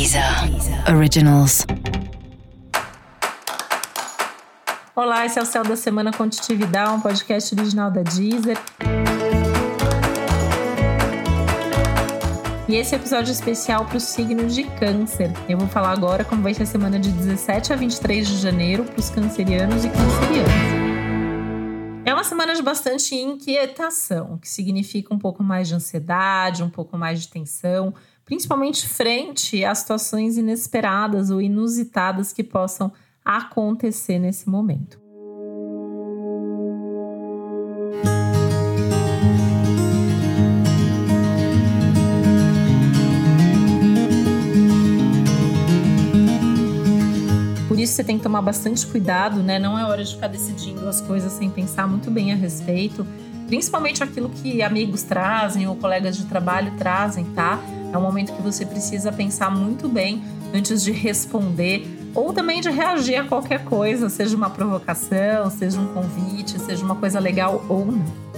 Deezer Originals. Olá, esse é o Céu da Semana Contitividade, um podcast original da Deezer. E esse é episódio especial para o signo de Câncer. Eu vou falar agora como vai ser a semana de 17 a 23 de janeiro para os cancerianos e cancerianas. É uma semana de bastante inquietação, que significa um pouco mais de ansiedade, um pouco mais de tensão, principalmente frente a situações inesperadas ou inusitadas que possam acontecer nesse momento. Isso você tem que tomar bastante cuidado, né? Não é hora de ficar decidindo as coisas sem pensar muito bem a respeito, principalmente aquilo que amigos trazem ou colegas de trabalho trazem, tá? É um momento que você precisa pensar muito bem antes de responder ou também de reagir a qualquer coisa, seja uma provocação, seja um convite, seja uma coisa legal ou não.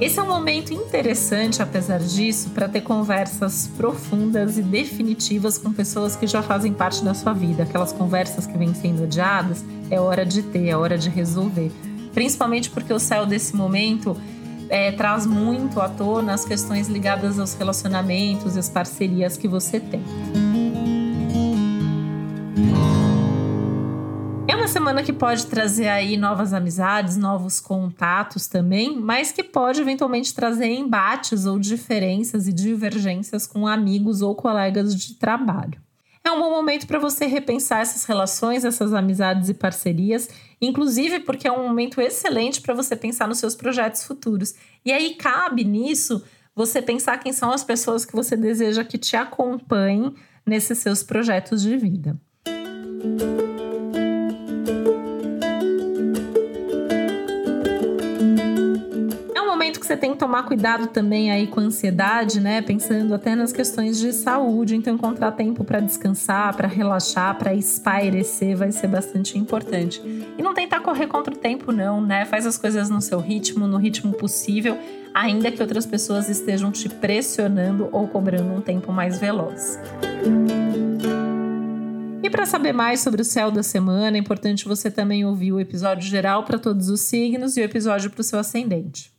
Esse é um momento interessante, apesar disso, para ter conversas profundas e definitivas com pessoas que já fazem parte da sua vida. Aquelas conversas que vêm sendo adiadas, é hora de ter, é hora de resolver. Principalmente porque o céu desse momento é, traz muito à tona as questões ligadas aos relacionamentos e as parcerias que você tem. É uma semana que pode trazer aí novas amizades, novos contatos também, mas que pode eventualmente trazer embates ou diferenças e divergências com amigos ou colegas de trabalho. É um bom momento para você repensar essas relações, essas amizades e parcerias, inclusive porque é um momento excelente para você pensar nos seus projetos futuros. E aí cabe nisso você pensar quem são as pessoas que você deseja que te acompanhem nesses seus projetos de vida. Você tem que tomar cuidado também aí com a ansiedade, né? Pensando até nas questões de saúde. Então, encontrar tempo para descansar, para relaxar, para espairecer vai ser bastante importante. E não tentar correr contra o tempo, não, né? Faz as coisas no seu ritmo, no ritmo possível, ainda que outras pessoas estejam te pressionando ou cobrando um tempo mais veloz. E para saber mais sobre o céu da semana, é importante você também ouvir o episódio geral para todos os signos e o episódio para o seu ascendente.